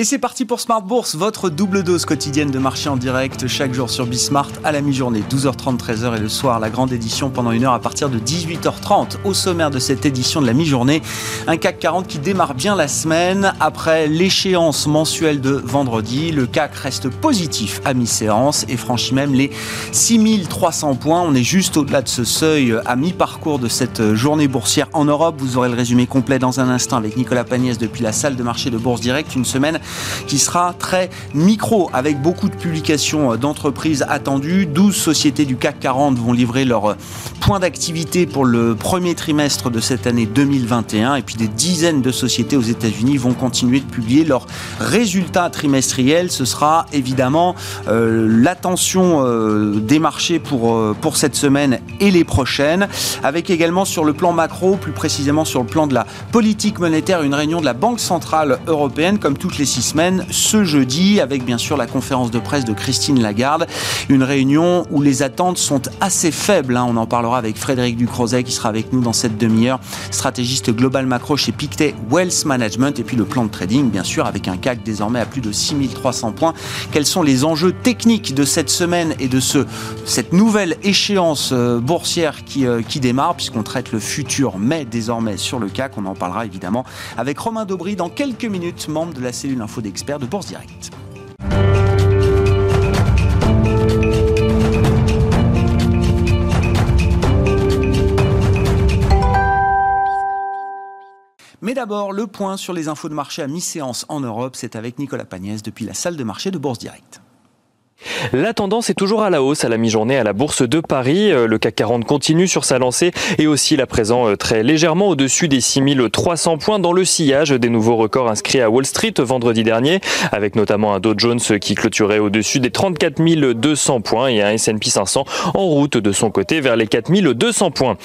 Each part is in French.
Et c'est parti pour Smart Bourse, votre double dose quotidienne de marché en direct chaque jour sur Bismart à la mi-journée, 12h30, 13h et le soir, la grande édition pendant une heure à partir de 18h30. Au sommaire de cette édition de la mi-journée, un CAC 40 qui démarre bien la semaine après l'échéance mensuelle de vendredi. Le CAC reste positif à mi-séance et franchit même les 6300 points. On est juste au-delà de ce seuil à mi-parcours de cette journée boursière en Europe. Vous aurez le résumé complet dans un instant avec Nicolas Pagnès depuis la salle de marché de Bourse Direct. Une semaine qui sera très micro avec beaucoup de publications d'entreprises attendues. 12 sociétés du CAC 40 vont livrer leur point d'activité pour le premier trimestre de cette année 2021 et puis des dizaines de sociétés aux États-Unis vont continuer de publier leurs résultats trimestriels. Ce sera évidemment euh, l'attention euh, des marchés pour, euh, pour cette semaine et les prochaines, avec également sur le plan macro, plus précisément sur le plan de la politique monétaire, une réunion de la Banque Centrale Européenne comme toutes les six semaines ce jeudi, avec bien sûr la conférence de presse de Christine Lagarde, une réunion où les attentes sont assez faibles. Hein. On en parlera avec Frédéric Ducrozet qui sera avec nous dans cette demi-heure, stratégiste global macro chez Pictet Wealth Management, et puis le plan de trading, bien sûr, avec un CAC désormais à plus de 6300 points. Quels sont les enjeux techniques de cette semaine et de ce, cette nouvelle échéance euh, boursière qui, euh, qui démarre, puisqu'on traite le futur mai désormais sur le CAC? On en parlera évidemment avec Romain Daubry dans quelques minutes, membre de la cellule info d'experts de Bourse Direct. Mais d'abord, le point sur les infos de marché à mi-séance en Europe, c'est avec Nicolas Pagnès depuis la salle de marché de Bourse Direct. La tendance est toujours à la hausse à la mi-journée à la Bourse de Paris. Euh, le CAC 40 continue sur sa lancée et aussi la présent euh, très légèrement au-dessus des 6300 points dans le sillage des nouveaux records inscrits à Wall Street vendredi dernier, avec notamment un Dow Jones qui clôturait au-dessus des 34 200 points et un S&P 500 en route de son côté vers les 4200 points.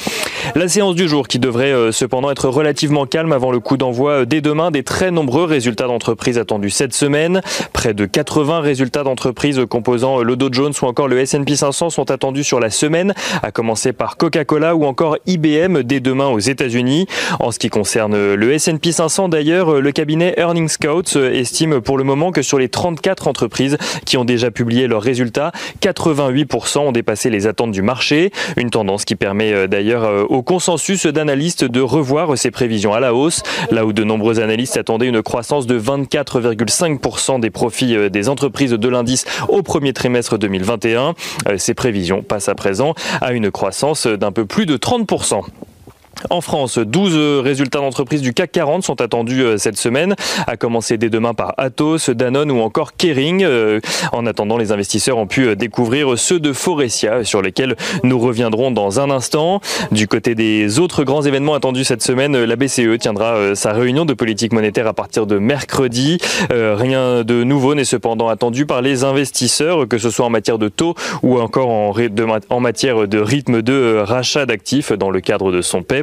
La séance du jour qui devrait euh, cependant être relativement calme avant le coup d'envoi dès demain des très nombreux résultats d'entreprise attendus cette semaine. Près de 80 résultats d'entreprise composant le Dow Jones ou encore le S&P 500 sont attendus sur la semaine, à commencer par Coca-Cola ou encore IBM dès demain aux États-Unis. En ce qui concerne le S&P 500 d'ailleurs, le cabinet Earnings Scouts estime pour le moment que sur les 34 entreprises qui ont déjà publié leurs résultats, 88% ont dépassé les attentes du marché, une tendance qui permet euh, d'ailleurs euh, au consensus d'analystes de revoir ses prévisions à la hausse, là où de nombreux analystes attendaient une croissance de 24,5% des profits euh, des entreprises de l'indice au premier trimestre 2021. Euh, ces prévisions passent à présent à une croissance d'un peu plus de 30%. En France, 12 résultats d'entreprise du CAC 40 sont attendus euh, cette semaine, à commencer dès demain par Atos, Danone ou encore Kering. Euh, en attendant, les investisseurs ont pu euh, découvrir ceux de Forestia, sur lesquels nous reviendrons dans un instant. Du côté des autres grands événements attendus cette semaine, la BCE tiendra sa réunion de politique monétaire à partir de mercredi. Rien de nouveau n'est cependant attendu par les investisseurs, que ce soit en matière de taux ou encore en matière de rythme de rachat d'actifs dans le cadre de son PEP.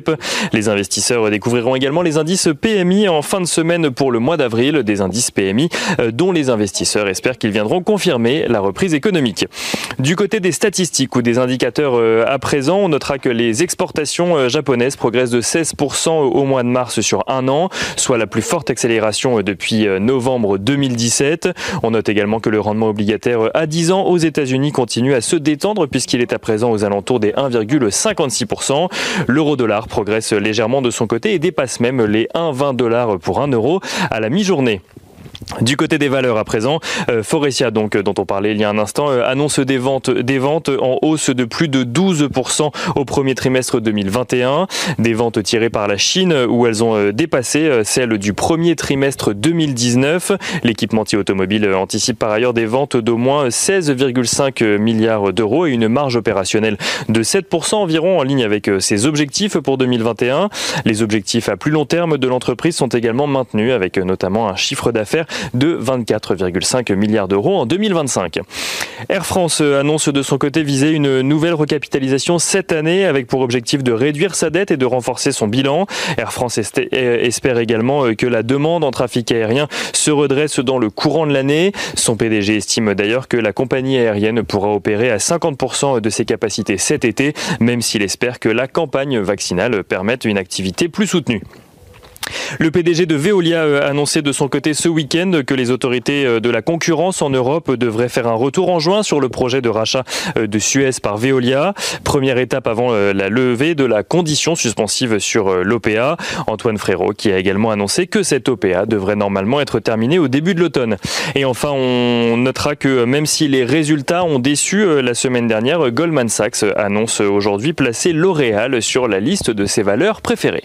Les investisseurs découvriront également les indices PMI en fin de semaine pour le mois d'avril, des indices PMI euh, dont les investisseurs espèrent qu'ils viendront confirmer la reprise économique. Du côté des statistiques ou des indicateurs euh, à présent, on notera que les exportations euh, japonaises progressent de 16% au mois de mars sur un an, soit la plus forte accélération depuis novembre 2017. On note également que le rendement obligataire à 10 ans aux États-Unis continue à se détendre puisqu'il est à présent aux alentours des 1,56%. L'euro-dollar progresse légèrement de son côté et dépasse même les 1,20 dollars pour 1 euro à la mi-journée. Du côté des valeurs à présent, euh, Forestia donc dont on parlait il y a un instant euh, annonce des ventes des ventes en hausse de plus de 12% au premier trimestre 2021, des ventes tirées par la Chine où elles ont euh, dépassé celles du premier trimestre 2019. L'équipementier automobile anticipe par ailleurs des ventes d'au moins 16,5 milliards d'euros et une marge opérationnelle de 7% environ en ligne avec ses objectifs pour 2021. Les objectifs à plus long terme de l'entreprise sont également maintenus avec notamment un chiffre d'affaires de 24,5 milliards d'euros en 2025. Air France annonce de son côté viser une nouvelle recapitalisation cette année avec pour objectif de réduire sa dette et de renforcer son bilan. Air France espère également que la demande en trafic aérien se redresse dans le courant de l'année. Son PDG estime d'ailleurs que la compagnie aérienne pourra opérer à 50% de ses capacités cet été, même s'il espère que la campagne vaccinale permette une activité plus soutenue. Le PDG de Veolia a annoncé de son côté ce week-end que les autorités de la concurrence en Europe devraient faire un retour en juin sur le projet de rachat de Suez par Veolia. Première étape avant la levée de la condition suspensive sur l'OPA. Antoine Frérot qui a également annoncé que cette OPA devrait normalement être terminée au début de l'automne. Et enfin, on notera que même si les résultats ont déçu la semaine dernière, Goldman Sachs annonce aujourd'hui placer L'Oréal sur la liste de ses valeurs préférées.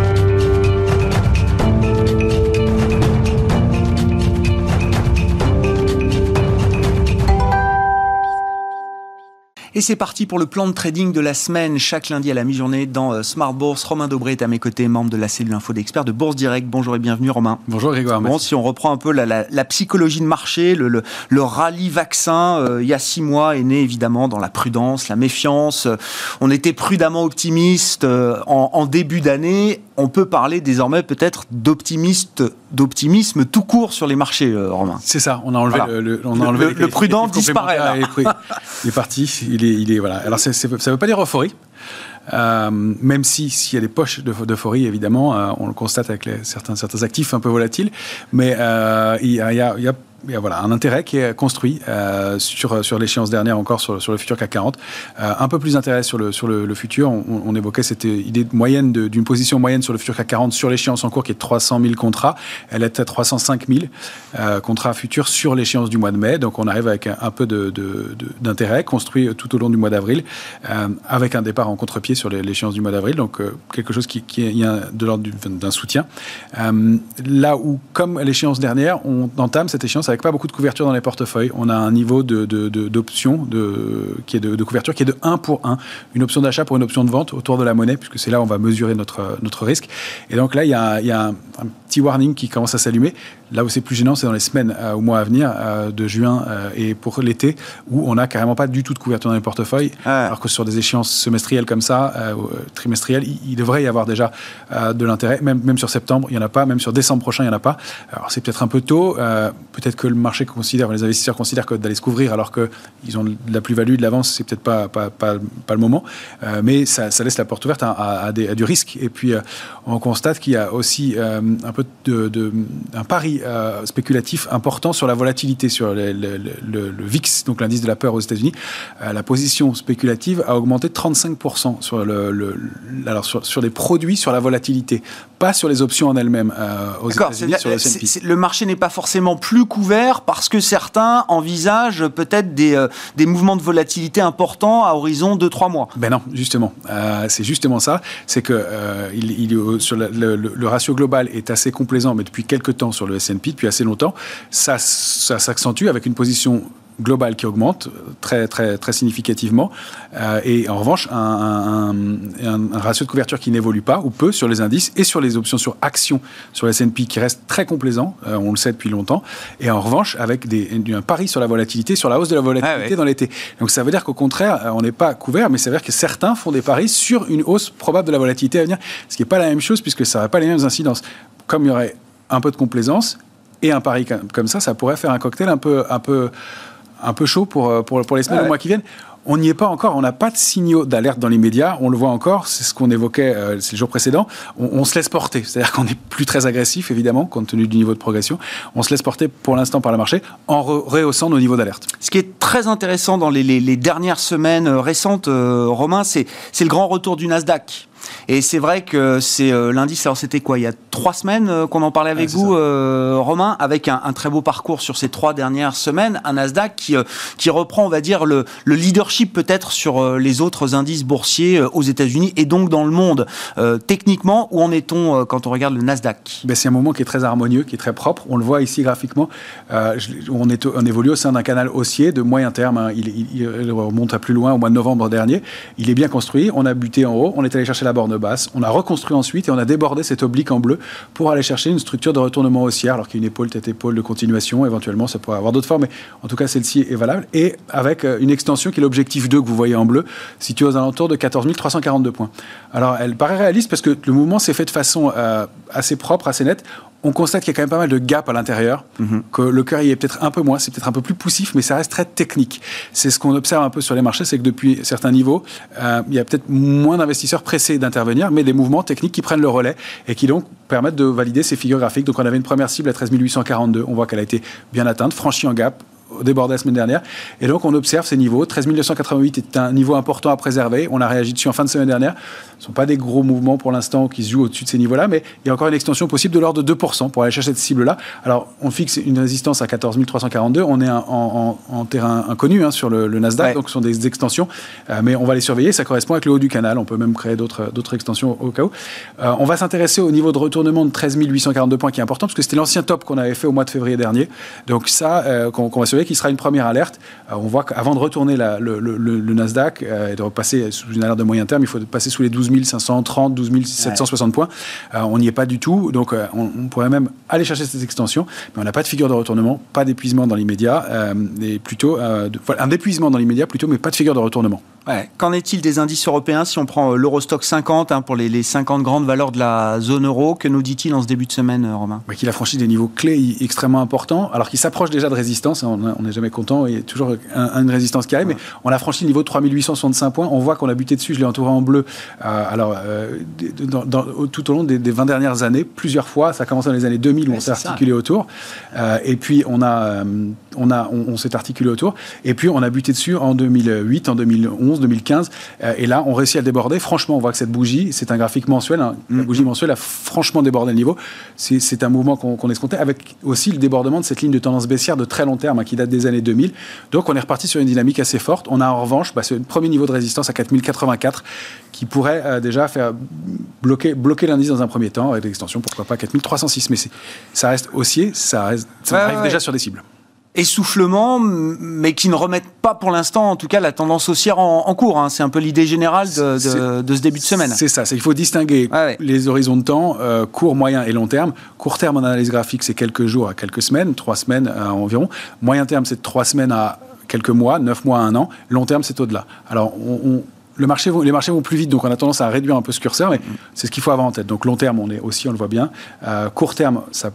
Et c'est parti pour le plan de trading de la semaine, chaque lundi à la mi-journée dans euh, Smart Bourse. Romain Dobré est à mes côtés, membre de la cellule info d'experts de Bourse Direct. Bonjour et bienvenue Romain. Bonjour Grégoire. Bon, si on reprend un peu la, psychologie de marché, le, le, rallye vaccin, euh, il y a six mois, est né évidemment dans la prudence, la méfiance. On était prudemment optimiste euh, en, en début d'année. On peut parler désormais peut-être d'optimiste d'optimisme tout court sur les marchés, Romain. C'est ça, on a enlevé le, on a enlevé le, prudent disparaît. Il est parti, il est, voilà. Alors, ça ne veut pas dire euphorie. Euh, même si s'il y a des poches d'euphorie, évidemment, euh, on le constate avec certains, certains actifs un peu volatiles, mais il, y a, voilà, un intérêt qui est construit euh, sur, sur l'échéance dernière encore sur, sur, le futur CAC 40. Euh, un peu plus d'intérêt sur le, sur le, futur. On, évoquait cette idée moyenne d'une position moyenne sur le futur CAC 40 sur l'échéance en cours qui est de 300 000 contrats. Elle est à 305 000 euh, contrats futurs sur l'échéance du mois de mai. Donc on arrive avec un, peu d'intérêt construit tout au long du mois d'avril avec un départ en contre-pied sur l'échéance du mois d'avril. Donc quelque chose qui, qui est de l'ordre d'un soutien. là où, comme l'échéance dernière, on entame cette échéance avec pas beaucoup de couverture dans les portefeuilles. On a un niveau d'option de, de, qui est de, couverture qui est de 1 pour 1. Une option d'achat pour une option de vente autour de la monnaie, puisque c'est là où on va mesurer notre, notre risque. Et donc là, il y a, il y a un, petit warning qui commence à s'allumer. Là où c'est plus gênant, c'est dans les semaines euh, ou mois à venir, euh, de juin euh, et pour l'été, où on n'a carrément pas du tout de couverture dans les portefeuilles. Alors que sur des échéances semestrielles comme ça, trimestrielles, il, devrait y avoir déjà de l'intérêt. Même, même sur septembre, il n'y en a pas. Même sur décembre prochain, il n'y en a pas. Alors c'est peut-être un peu tôt. peut-être que le marché considère, les investisseurs considèrent que d'aller se couvrir alors qu'ils ont de la plus-value, de l'avance, c'est peut-être pas, pas, pas, le moment. mais ça, laisse la porte ouverte à, du risque. Et puis, on constate qu'il y a aussi un peu de, un pari euh, spéculatif important sur la volatilité, sur le, VIX, donc l'indice de la peur aux États-Unis. Euh, la position spéculative a augmenté de 35% sur, le, alors sur, sur, des produits sur la volatilité, pas sur les options en elles-mêmes euh, aux États-Unis. Le marché n'est pas forcément plus couvert parce que certains envisagent peut-être des, des mouvements de volatilité importants à horizon de 3 mois. Ben non, justement. c'est justement ça. C'est que il, il, sur le, ratio global est assez complaisant, mais depuis quelques temps sur le S&P, depuis assez longtemps, ça, ça s'accentue avec une position globale qui augmente très, très, très significativement. Euh, et en revanche, un, ratio de couverture qui n'évolue pas, ou peu, sur les indices et sur les options sur actions sur le S&P qui reste très complaisant, euh, on le sait depuis longtemps. Et en revanche, avec des, un pari sur la volatilité, sur la hausse de la volatilité ah dans l'été. Donc ça veut dire qu'au contraire, euh, on n'est pas couvert, mais ça veut dire que certains font des paris sur une hausse probable de la volatilité à venir, ce qui n'est pas la même chose puisque ça n'a pas les mêmes incidences comme il y aurait un peu de complaisance et un pari comme ça, ça pourrait faire un cocktail un peu, un peu, un peu chaud pour, euh, pour, pour les semaines ou mois qui viennent. On n'y est pas encore, on n'a pas de signaux d'alerte dans les médias, on le voit encore, c'est ce qu'on évoquait euh, c'est le jour précédent, on, se laisse porter, c'est-à-dire qu'on n'est plus très agressif évidemment compte tenu du niveau de progression, on se laisse porter pour l'instant par le marché en rehaussant nos niveaux d'alerte. Ce qui est très intéressant dans les, les, dernières semaines récentes, Romain, c'est le grand retour du Nasdaq et c'est vrai que c'est euh, l'indice, alors c'était quoi Il y a trois semaines euh, qu'on en parlait avec vous, euh, Romain, avec un, très beau parcours sur ces trois dernières semaines, un Nasdaq qui, qui reprend, on va dire, le, leadership peut-être sur les autres indices boursiers aux États-Unis et donc dans le monde. techniquement, où en est-on quand on regarde le Nasdaq? Ben, C'est un moment qui est très harmonieux, qui est très propre. On le voit ici graphiquement. on, est, on évolue au sein d'un canal haussier de moyen terme. Hein. Il, il, remonte à plus loin au mois de novembre dernier. Il est bien construit. On a buté en haut. On est allé chercher la borne basse. On a reconstruit ensuite et on a débordé cette oblique en bleu pour aller chercher une structure de retournement haussière, alors qu'il y a une épaule, tête-épaule de continuation. Éventuellement, ça pourrait avoir d'autres formes, mais en tout cas, celle-ci est valable. Et avec euh, une extension qui est l'objectif 2 que vous voyez en bleu, situé aux alentours de 14 342 points. Alors, elle paraît réaliste parce que le mouvement s'est fait de façon euh, assez propre, assez nette on constate qu'il y a quand même pas mal de gaps à l'intérieur, mhm. que le cœur y est peut-être un peu moins, c'est peut-être un peu plus poussif, mais ça reste très technique. C'est ce qu'on observe un peu sur les marchés, c'est que depuis certains niveaux, euh, il y a peut-être moins d'investisseurs pressés d'intervenir, mais des mouvements techniques qui prennent le relais et qui donc permettent de valider ces figures graphiques. Donc on avait une première cible à 13 842, on voit qu'elle a été bien atteinte, franchie en gap, débordé la semaine dernière. Et donc, on observe ces niveaux. 13 288 est un niveau important à préserver. On a réagi dessus en fin de semaine dernière. Ce ne sont pas des gros mouvements pour l'instant qui se jouent au-dessus de ces niveaux-là, mais il y a encore une extension possible de l'ordre de 2% pour aller chercher cette cible-là. Alors, on fixe une résistance à 14 342. On est en, terrain inconnu hein, sur le, Nasdaq, donc ce sont des extensions, euh, mais on va les surveiller. Ça correspond avec le haut du canal. On peut même créer d'autres extensions au cas où. Euh, on va s'intéresser au niveau de retournement de 13 842 points qui est important, parce que c'était l'ancien top qu'on avait fait au mois de février dernier. Donc ça, euh, qu'on va surveiller, qui sera une première alerte. on voit qu'avant de retourner le, Nasdaq et de repasser sous une alerte de moyen terme, il faut passer sous les 12 530, 12 760 points. Euh, on n'y est pas du tout. Donc, euh, on, pourrait même aller chercher cette extension. Mais on n'a pas de figure de retournement, pas d'épuisement dans l'immédiat. Euh, plutôt, un épuisement dans l'immédiat plutôt, mais pas de figure de retournement. Qu'en est-il des indices européens si on prend l'Eurostock 50 hein, pour les, 50 grandes valeurs de la zone euro Que nous dit-il en ce début de semaine, Romain? Qu'il a franchi des niveaux clés extrêmement importants, alors qu'il s'approche déjà de résistance. On n'est jamais content, il y a toujours une résistance qui arrive, mais on a franchi le niveau de 3865 points. On voit qu'on a buté dessus, je l'ai entouré en bleu. alors, euh, tout au long des, 20 dernières années, plusieurs fois. Ça a commencé dans les années 2000 où on s'est articulé autour. Euh, et puis, on, a, euh, on, a, on, s'est articulé autour. Et puis, on a buté dessus en 2008, en 2011, 2015. et là, on réussit à déborder. Franchement, on voit que cette bougie, c'est un graphique mensuel. Hein. La mm-hmm. bougie mensuelle a franchement débordé le niveau. C'est un mouvement qu'on escomptait avec aussi le débordement de cette ligne de tendance baissière de très long terme hein, qui date des années 2000. Donc, on est reparti sur une dynamique assez forte. On a en revanche bah, ce premier niveau de résistance à 4084 qui pourrait déjà faire bloquer, bloquer l'indice dans un premier temps avec l'extension, pourquoi pas 4306. Mais ça reste haussier, ça, reste, ça arrive déjà sur des cibles essoufflement, mais qui ne remettent pas pour l'instant, en tout cas, la tendance haussière en, cours. Hein. C'est un peu l'idée générale de, ce début de semaine. C'est ça, il faut distinguer les horizons de temps, euh, court, moyen et long terme. Court terme en analyse graphique, c'est quelques jours à quelques semaines, trois semaines euh, environ. Moyen terme, c'est trois semaines à quelques mois, neuf mois à un an. Long terme, c'est au-delà. Alors, on le marché, les marchés vont plus vite, donc on a tendance à réduire un peu ce curseur, mais c'est ce qu'il faut avoir en tête. Donc long terme, on est aussi, on le voit bien. Euh, court terme, ça,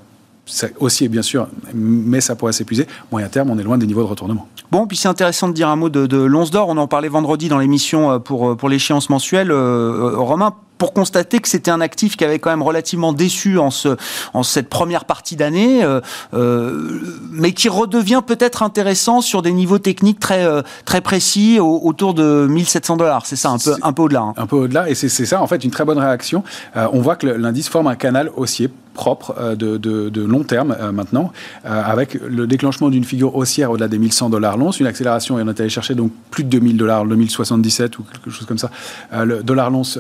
aussi, bien sûr, mais ça pourrait s'épuiser. Moyen terme, on est loin des niveaux de retournement. Bon, puis c'est intéressant de dire un mot de, de l'once d'or. On en parlait vendredi dans l'émission euh, pour, euh, pour l'échéance mensuelle. Romain, pour constater que c'était un actif qui avait quand même relativement déçu en, ce, en cette première partie d'année, euh, euh, mais qui redevient peut-être intéressant sur des niveaux techniques très, euh, très précis autour de 1700 dollars. C'est ça, un peu, un peu au-delà. Hein. Un peu au-delà, et c'est ça en fait une très bonne réaction. on voit que l'indice forme un canal haussier propre de, de, long terme maintenant, avec le déclenchement d'une figure haussière au-delà des 1100 dollars l'once, une accélération, et on est allé chercher donc plus de 2000 dollars, 2077 ou quelque chose comme ça, le dollar l'once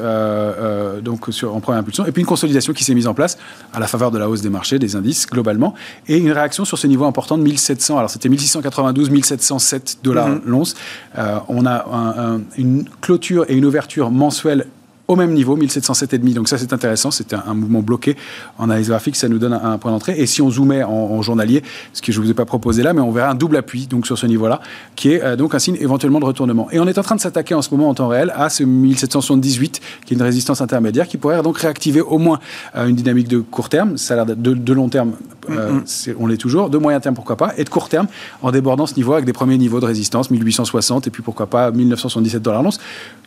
euh, donc sur, en première impulsion, et puis une consolidation qui s'est mise en place à la faveur de la hausse des marchés, des indices globalement, et une réaction sur ce niveau important de 1700. Alors c'était 1692, 1707 dollars mm-hmm. l'once. Euh, on a une clôture et une ouverture mensuelle au même niveau, 1707,5. Donc ça, c'est intéressant. C'est un, mouvement bloqué en analyse graphique. Ça nous donne un, point d'entrée. Et si on zoomait en, journalier, ce que je ne vous ai pas proposé là, mais on verra un double appui donc sur ce niveau-là, qui est euh, donc un signe éventuellement de retournement. Et on est en train de s'attaquer en ce moment en temps réel à ce 1778, qui est une résistance intermédiaire, qui pourrait donc réactiver au moins euh, une dynamique de court terme. Ça a l'air de, de, long terme, euh, on l'est toujours. De moyen terme, pourquoi pas. Et de court terme, en débordant ce niveau avec des premiers niveaux de résistance, 1860 et puis pourquoi pas 1977 dollars l'once.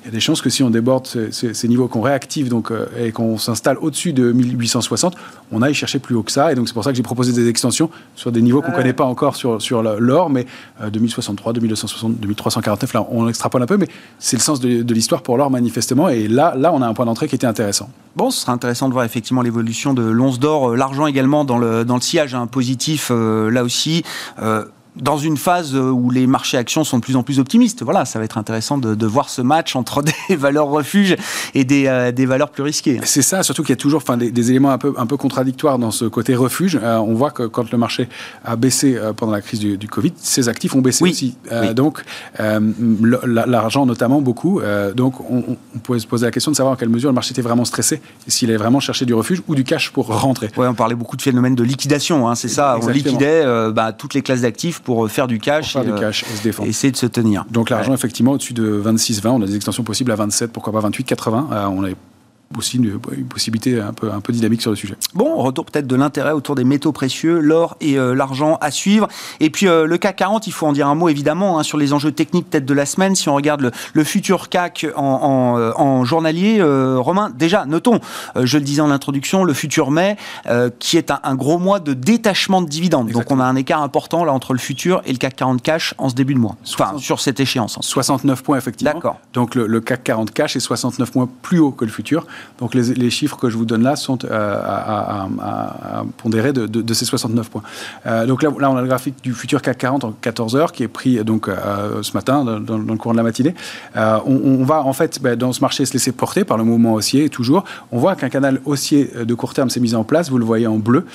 Il y a des chances que si on déborde ces niveau qu'on réactive donc, euh, et qu'on s'installe au-dessus de 1860, on aille chercher plus haut que ça. Et donc c'est pour ça que j'ai proposé des extensions sur des niveaux qu'on ne connaît pas encore sur, sur l'or, mais 2063, 2260, 2349, là on extrapole un peu, mais c'est le sens de, l'histoire pour l'or manifestement. Et là, là, on a un point d'entrée qui était intéressant. Bon, ce sera intéressant de voir effectivement l'évolution de l'once d'or, euh, l'argent également dans le, dans le sillage un hein, positif euh, là aussi dans une phase où les marchés actions sont de plus en plus optimistes. Voilà, ça va être intéressant de, voir ce match entre des valeurs refuges et des, euh, des valeurs plus risquées. C'est ça, surtout qu'il y a toujours enfin, des, éléments un peu, un peu contradictoires dans ce côté refuge. Euh, on voit que quand le marché a baissé euh, pendant la crise du, Covid, ses actifs ont baissé aussi. Donc, l'argent notamment beaucoup. donc, on, on, pouvait se poser la question de savoir en quelle mesure le marché était vraiment stressé, s'il avait vraiment cherché du refuge ou du cash pour rentrer. Oui, on parlait beaucoup de phénomènes de liquidation, hein, c'est ça. On liquidait bah, toutes les classes d'actifs pour faire du cash, et, se défendre. essayer de se tenir. Donc l'argent, effectivement, au-dessus de 26-20, on a des extensions possibles à 27, pourquoi pas 28-80. Euh, on est aussi une, possibilité un peu, un peu dynamique sur le sujet. Bon, retour peut-être de l'intérêt autour des métaux précieux, l'or et euh, l'argent à suivre. Et puis euh, le CAC 40, il faut en dire un mot évidemment hein, sur les enjeux techniques peut-être de la semaine. Si on regarde le, le futur CAC en, en, en journalier, Romain, déjà, notons, je le disais en introduction, le futur mai, qui est un, un, gros mois de détachement de dividendes. Exactement. Donc on a un écart important là entre le futur et le CAC 40 cash en ce début de mois. Enfin, sur cette échéance. 69 points effectivement. D'accord. Donc le, le, CAC 40 cash est 69 points plus haut que le futur. Donc les, chiffres que je vous donne là sont euh, à, pondérer de, ces 69 points. Euh, donc là, on a le graphique du futur CAC 40 en 14 heures qui est pris donc euh, ce matin dans, le cours de la matinée. On, va en fait ben, dans ce marché se laisser porter par le mouvement haussier toujours. On voit qu'un canal haussier de court terme s'est mis en place. Vous le voyez en bleu.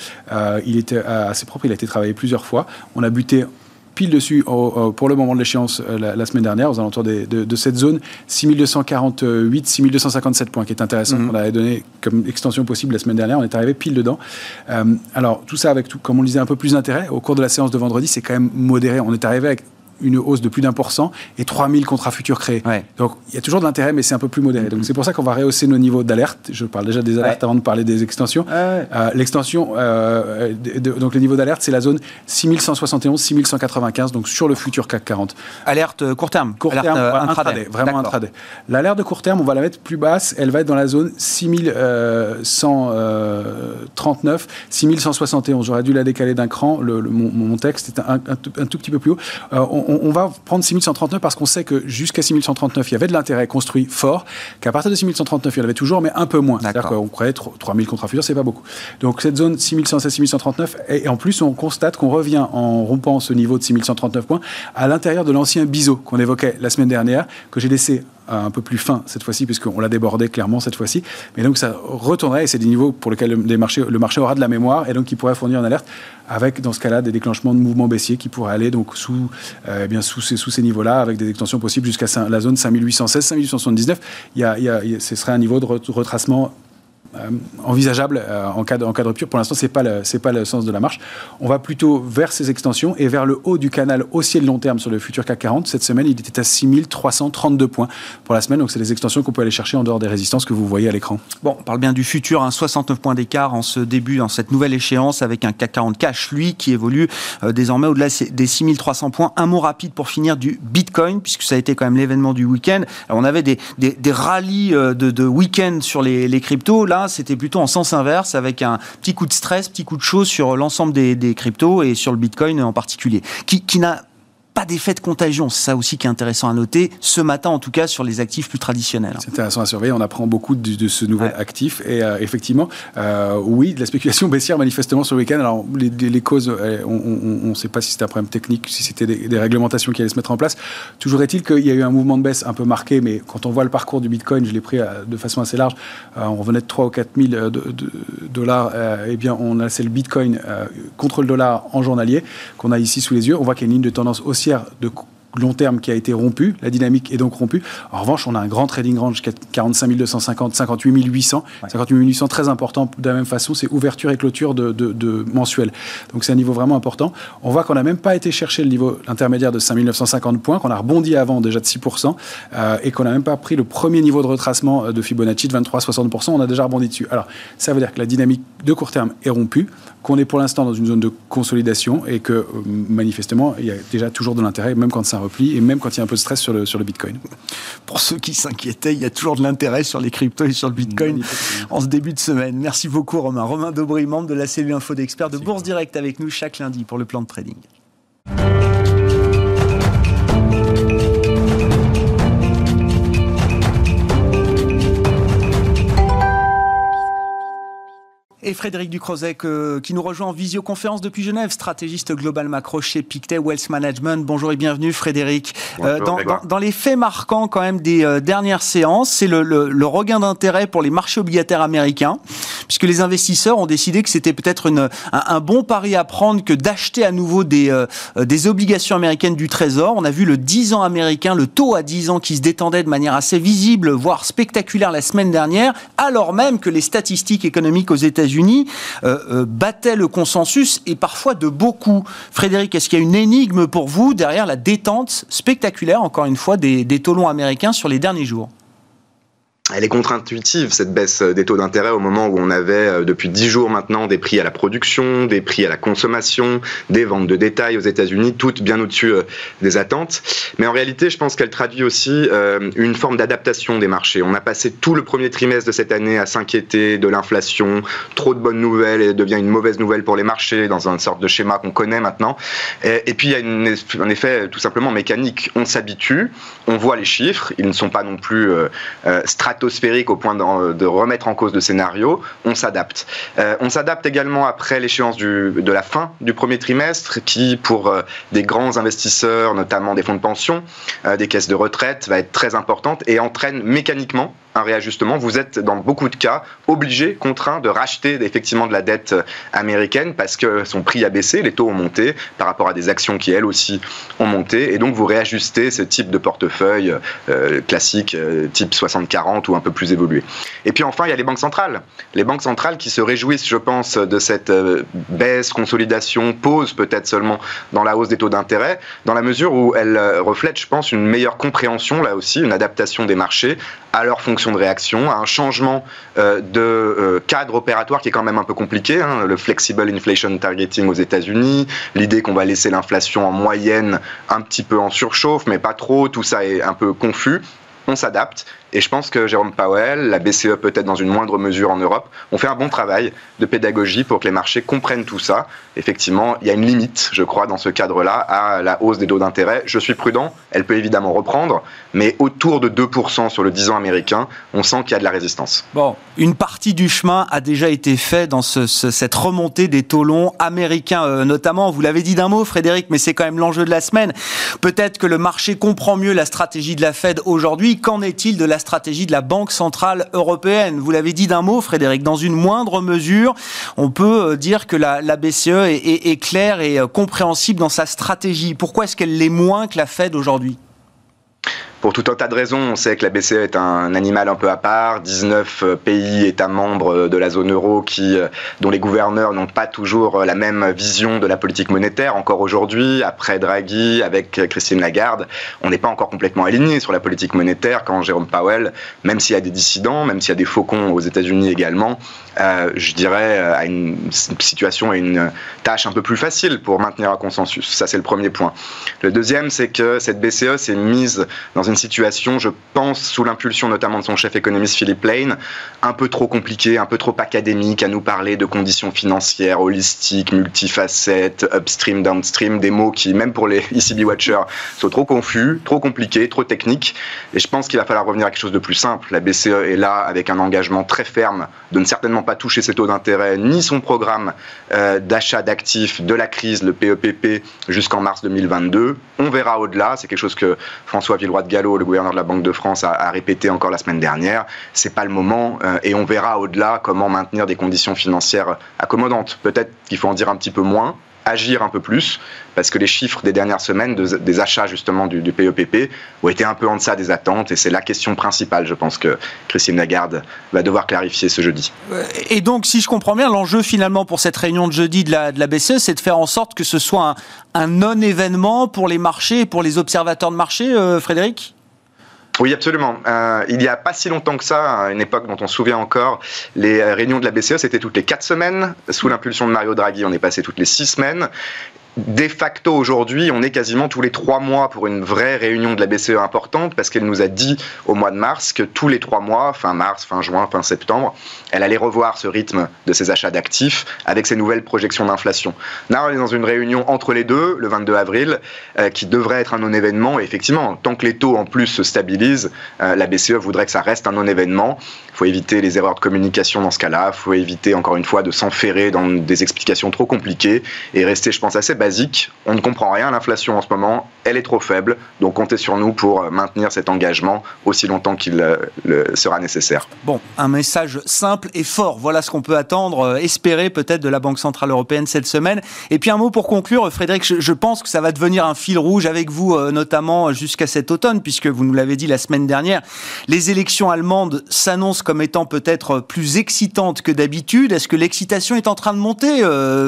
Il était assez propre. Il a été travaillé plusieurs fois. On a buté pile dessus au, pour le moment de l'échéance euh, la, la, semaine dernière, aux alentours des, de, de, cette zone, 6248, 6257 points, qui est intéressant. Mm -hmm. On avait donné comme extension possible la semaine dernière, on est arrivé pile dedans. Euh, alors, tout ça avec, tout, comme on le disait, un peu plus d'intérêt. Au cours de la séance de vendredi, c'est quand même modéré. On est arrivé avec une hausse de plus d'un pour cent et 3000 contrats futurs créés. Ouais. Donc il y a toujours de l'intérêt, mais c'est un peu plus modéré. Donc c'est pour ça qu'on va rehausser nos niveaux d'alerte. Je parle déjà des alertes ouais. avant de parler des extensions. Ouais. Euh, L'extension, euh, donc le niveau d'alerte, c'est la zone 6171, 6195, donc sur le futur CAC 40. Alerte euh, court terme Court alerte terme, intraday, intraday vraiment intraday. L'alerte de court terme, on va la mettre plus basse. Elle va être dans la zone 6139, 6171. J'aurais dû la décaler d'un cran. Le, le, mon, mon, texte est un, un, un, tout, petit peu plus haut. Euh, on, on, va prendre 6139 parce qu'on sait que jusqu'à 6139, il y avait de l'intérêt construit fort, qu'à partir de 6139, il y en avait toujours, mais un peu moins. C'est-à-dire qu'on croyait 3000 contrats futurs, c'est pas beaucoup. Donc cette zone 6116, 6139, et en plus, on constate qu'on revient en rompant ce niveau de 6139 points à l'intérieur de l'ancien biseau qu'on évoquait la semaine dernière, que j'ai laissé un peu plus fin cette fois-ci, puisqu'on l'a débordé clairement cette fois-ci. Mais donc ça retournerait, et c'est des niveaux pour lesquels le marché, le marché aura de la mémoire, et donc qui pourrait fournir une alerte, avec dans ce cas-là des déclenchements de mouvements baissiers qui pourraient aller donc sous, euh, eh bien sous ces, sous ces niveaux-là, avec des extensions possibles jusqu'à la zone 5816, 5879. Il y il ce serait un niveau de retracement envisageable euh, en, cas de, rupture. Pour l'instant, ce n'est pas, le, pas le sens de la marche. On va plutôt vers ces extensions et vers le haut du canal haussier de long terme sur le futur CAC 40. Cette semaine, il était à 6332 points pour la semaine. Donc, c'est des extensions qu'on peut aller chercher en dehors des résistances que vous voyez à l'écran. Bon, on parle bien du futur, hein, 69 points d'écart en ce début, dans cette nouvelle échéance, avec un CAC 40 cash, lui, qui évolue euh, désormais au-delà des 6300 points. Un mot rapide pour finir du Bitcoin, puisque ça a été quand même l'événement du week-end. On avait des, des, des rallyes de, de week-end sur les, les cryptos. Là, c'était plutôt en sens inverse, avec un petit coup de stress, petit coup de chaud sur l'ensemble des, des, cryptos et sur le Bitcoin en particulier, qui, qui n'a pas d'effet de contagion. C'est ça aussi qui est intéressant à noter, ce matin en tout cas, sur les actifs plus traditionnels. C'est intéressant à surveiller. On apprend beaucoup de, de ce nouvel ouais. actif. Et euh, effectivement, euh, oui, de la spéculation baissière manifestement sur le week-end. Alors, les, les causes, euh, on ne sait pas si c'était un problème technique, si c'était des, des, réglementations qui allaient se mettre en place. Toujours est-il qu'il y a eu un mouvement de baisse un peu marqué, mais quand on voit le parcours du Bitcoin, je l'ai pris de façon assez large, on revenait de 3 ou 4 000 de, de dollars. eh bien, on a c'est le Bitcoin contre le dollar en journalier qu'on a ici sous les yeux. On voit qu'il y a une ligne de tendance aussi de long terme qui a été rompu, la dynamique est donc rompue. En revanche, on a un grand trading range 45 250, 58 800, ouais. 58 800 très important. De la même façon, c'est ouverture et clôture de, de, de mensuel. Donc c'est un niveau vraiment important. On voit qu'on n'a même pas été chercher le niveau intermédiaire de 5 950 points, qu'on a rebondi avant déjà de 6%, euh, et qu'on n'a même pas pris le premier niveau de retracement de Fibonacci de 23-60%, on a déjà rebondi dessus. Alors, ça veut dire que la dynamique de court terme est rompue, qu'on est pour l'instant dans une zone de consolidation et que euh, manifestement, il y a déjà toujours de l'intérêt, même quand un repli et même quand il y a un peu de stress sur le, sur le Bitcoin. Pour ceux qui s'inquiétaient, il y a toujours de l'intérêt sur les cryptos et sur le Bitcoin en ce début de semaine. Merci beaucoup Romain. Romain Daubry, membre de la cellule Info d'experts de Bourse Direct avec nous chaque lundi pour le plan de trading. Et Frédéric Ducrozet euh, qui nous rejoint en visioconférence depuis Genève, stratégiste global macro chez Pictet Wealth Management. Bonjour et bienvenue Frédéric. Bonjour, euh, dans, dans, dans, les faits marquants quand même des euh, dernières séances, c'est le, le, le, regain d'intérêt pour les marchés obligataires américains, puisque les investisseurs ont décidé que c'était peut-être un, un, bon pari à prendre que d'acheter à nouveau des, euh, des obligations américaines du Trésor. On a vu le 10 ans américain, le taux à 10 ans qui se détendait de manière assez visible, voire spectaculaire la semaine dernière, alors même que les statistiques économiques aux États-Unis Euh, euh, battait le consensus et parfois de beaucoup. Frédéric, est-ce qu'il y a une énigme pour vous derrière la détente spectaculaire, encore une fois, des, des américains sur les derniers jours? Elle est contre-intuitive, cette baisse des taux d'intérêt, au moment où on avait euh, depuis dix jours maintenant des prix à la production, des prix à la consommation, des ventes de détail aux États-Unis, toutes bien au-dessus euh, des attentes. Mais en réalité, je pense qu'elle traduit aussi euh, une forme d'adaptation des marchés. On a passé tout le premier trimestre de cette année à s'inquiéter de l'inflation, trop de bonnes nouvelles et devient une mauvaise nouvelle pour les marchés dans une sorte de schéma qu'on connaît maintenant. Et, puis il y a un effet tout simplement mécanique. On s'habitue, on voit les chiffres, ils ne sont pas non plus stratégiques stratosphérique au point de, remettre en cause le scénario, on s'adapte. Euh, on s'adapte également après l'échéance de la fin du premier trimestre, qui pour euh, des grands investisseurs, notamment des fonds de pension, euh, des caisses de retraite, va être très importante et entraîne mécaniquement un réajustement, vous êtes dans beaucoup de cas obligé, contraint de racheter effectivement de la dette américaine parce que son prix a baissé, les taux ont monté par rapport à des actions qui elles aussi ont monté et donc vous réajustez ce type de portefeuille euh, classique euh, type 60-40 un peu plus évolué. Et puis enfin, il y a les banques centrales. Les banques centrales qui se réjouissent, je pense, de cette euh, baisse, consolidation, pause peut-être seulement dans la hausse des taux d'intérêt, dans la mesure où elles reflètent, je pense, une meilleure compréhension là aussi, une adaptation des marchés à leur fonction de réaction, à un changement euh, de euh, cadre opératoire qui est quand même un peu compliqué. Hein, le flexible inflation targeting aux États-Uunis, l'idée qu'on va laisser l'inflation en moyenne un petit peu en surchauffe, mais pas trop, tout ça est un peu confus on s'adapte. Et je pense que Jérôme Powell, la BCE peut-être dans une moindre mesure en Europe, ont fait un bon travail de pédagogie pour que les marchés comprennent tout ça. Effectivement, il y a une limite, je crois, dans ce cadre-là, à la hausse des taux d'intérêt. Je suis prudent, elle peut évidemment reprendre, mais autour de 2% sur le 10 ans américain, on sent qu'il y a de la résistance. Bon, une partie du chemin a déjà été fait dans cette remontée des taux longs américains, euh, notamment. Vous l'avez dit d'un mot, Frédéric, mais c'est quand même l'enjeu de la semaine. Peut-être que le marché comprend mieux la stratégie de la Fed aujourd'hui qu'en est-il de la stratégie de la Banque Centrale Européenne Vous l'avez dit d'un mot, Frédéric, dans une moindre mesure, on peut euh, dire que la, BCE est, est claire et euh, compréhensible dans sa stratégie. Pourquoi est-ce qu'elle l'est moins que la Fed aujourd'hui? Pour tout un tas de raisons. On sait que la BCE est un animal un peu à part. 19 euh, pays, États membres euh, de la zone euro qui, euh, dont les gouverneurs n'ont pas toujours la même vision de la politique monétaire. Encore aujourd'hui, après Draghi, avec Christine Lagarde, on n'est pas encore complètement aligné sur la politique monétaire quand Jérôme Powell, même s'il y a des dissidents, même s'il y a des faucons aux États-Unis également, je dirais, a une situation et une tâche un peu plus facile pour maintenir un consensus. Ça, c'est le premier point. Le deuxième, c'est que cette BCE s'est mise dans une situation, je pense, sous l'impulsion notamment de son chef économiste Philippe Lane, un peu trop compliqué, un peu trop académique à nous parler de conditions financières, holistiques, multifacettes, upstream, downstream, des mots qui, même pour les ECB Watchers, sont trop confus, trop compliqués, trop techniques. Et je pense qu'il va falloir revenir à quelque chose de plus simple. La BCE est là avec un engagement très ferme de ne certainement pas toucher ses taux d'intérêt, ni son programme euh, d'achat d'actifs de la crise, le PEPP, e jusqu'en mars 2022. On verra au-delà. C'est quelque chose que François Villeroy de Gallo le gouverneur de la Banque de France, a, répété encore la semaine dernière. C'est pas le moment euh, et on verra au-delà comment maintenir des conditions financières accommodantes. Peut-être qu'il faut en dire un petit peu moins, agir un peu plus, parce que les chiffres des dernières semaines des achats justement du, PEPP e ont été un peu en deçà des attentes, et c'est la question principale, je pense, que Christine Lagarde va devoir clarifier ce jeudi. Euh, et donc, si je comprends bien, l'enjeu finalement pour cette réunion de jeudi de la, de la BCE, c'est de faire en sorte que ce soit un, non-événement pour les marchés pour les observateurs de marché, euh, Frédéric? Oui, absolument. Euh, il n'y a pas si longtemps que ça, une époque dont on se souvient encore, les réunions de la BCE, c'était toutes les quatre semaines. Sous l'impulsion de Mario Draghi, on est passé toutes les six semaines de facto aujourd'hui, on est quasiment tous les trois mois pour une vraie réunion de la BCE importante parce qu'elle nous a dit au mois de mars que tous les trois mois, fin mars, fin juin, fin septembre, elle allait revoir ce rythme de ses achats d'actifs avec ses nouvelles projections d'inflation. Là, on est dans une réunion entre les deux, le 22 avril, euh, qui devrait être un non-événement. Effectivement, tant que les taux en plus se stabilisent, euh, la BCE voudrait que ça reste un non-événement. Il faut éviter les erreurs de communication dans ce cas-là. Il faut éviter, encore une fois, de s'enferrer dans des explications trop compliquées et rester, je pense, assez. On ne comprend rien à l'inflation en ce moment. Elle est trop faible. Donc comptez sur nous pour maintenir cet engagement aussi longtemps qu'il euh, sera nécessaire. Bon, un message simple et fort. Voilà ce qu'on peut attendre, euh, espérer peut-être de la Banque Centrale Européenne cette semaine. Et puis un mot pour conclure, Frédéric, je, pense que ça va devenir un fil rouge avec vous, euh, notamment jusqu'à cet automne, puisque vous nous l'avez dit la semaine dernière, les élections allemandes s'annoncent comme étant peut-être plus excitantes que d'habitude. Est-ce que l'excitation est en train de monter,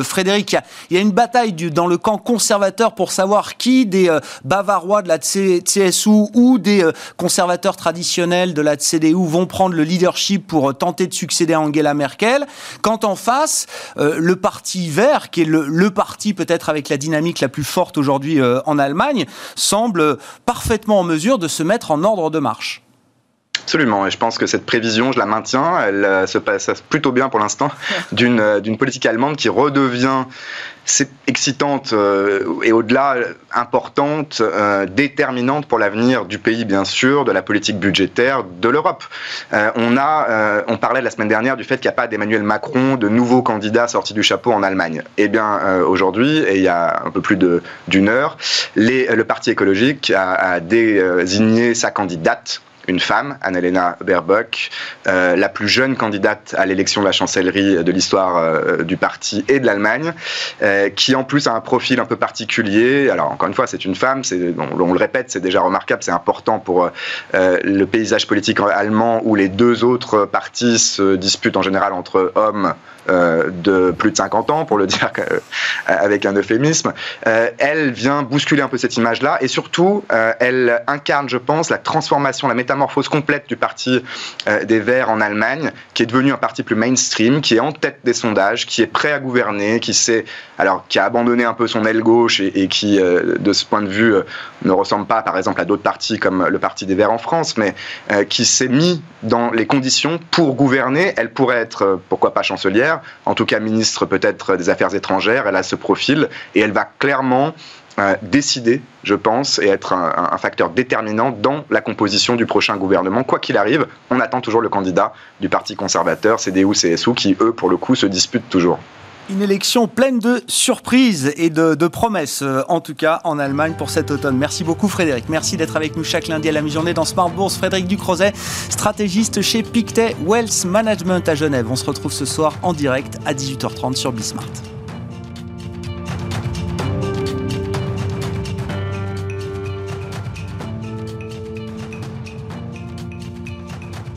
Frédéric? Il y, a, une bataille dans dans le camp conservateur pour savoir qui des Bavarois de la CSU ou des conservateurs traditionnels de la CDU vont prendre le leadership pour tenter de succéder à Angela Merkel. Quand en face, le parti vert, qui est le, le parti peut-être avec la dynamique la plus forte aujourd'hui en Allemagne, semble parfaitement en mesure de se mettre en ordre de marche. Absolument, et je pense que cette prévision, je la maintiens, elle euh, se passe plutôt bien pour l'instant, d'une euh, d'une politique allemande qui redevient excitante euh, et au-delà importante, déterminante pour l'avenir du pays, bien sûr, de la politique budgétaire de l'Europe. on a, on parlait la semaine dernière du fait qu'il n'y a pas d'Emmanuel Macron, de nouveaux candidats sortis du chapeau en Allemagne. Eh bien, aujourd'hui, et il y a un peu plus d'une heure, les, le Parti écologique a, a désigné sa candidate une femme, Annalena Baerbock, euh, la plus jeune candidate à l'élection de la chancellerie de l'histoire euh, du parti et de l'Allemagne, euh, qui en plus a un profil un peu particulier. Alors encore une fois, c'est une femme, on, on, le répète, c'est déjà remarquable, c'est important pour le paysage politique allemand où les deux autres partis se disputent en général entre hommes de plus de 50 ans, pour le dire euh, avec un euphémisme, euh, elle vient bousculer un peu cette image-là. Et surtout, elle incarne, je pense, la transformation, la métamorphose complète du parti des Verts en Allemagne, qui est devenu un parti plus mainstream, qui est en tête des sondages, qui est prêt à gouverner, qui sait, alors qui a abandonné un peu son aile gauche et, qui, de ce point de vue, ne ressemble pas, par exemple, à d'autres partis comme le Parti des Verts en France, mais qui s'est mis dans les conditions pour gouverner. Elle pourrait être, pourquoi pas chancelière, en tout cas ministre peut-être des Affaires étrangères, elle a ce profil et elle va clairement euh, décider, je pense, et être un, facteur déterminant dans la composition du prochain gouvernement. Quoi qu'il arrive, on attend toujours le candidat du Parti conservateur, CDU-CSU, qui, eux, pour le coup, se disputent toujours. Une élection pleine de surprises et de, promesses, euh, en tout cas en Allemagne pour cet automne. Merci beaucoup Frédéric. Merci d'être avec nous chaque lundi à la mi-journée dans Smart Bourse. Frédéric Ducrozet, stratégiste chez Pictet Wealth Management à Genève. On se retrouve ce soir en direct à 18h30 sur Bismart.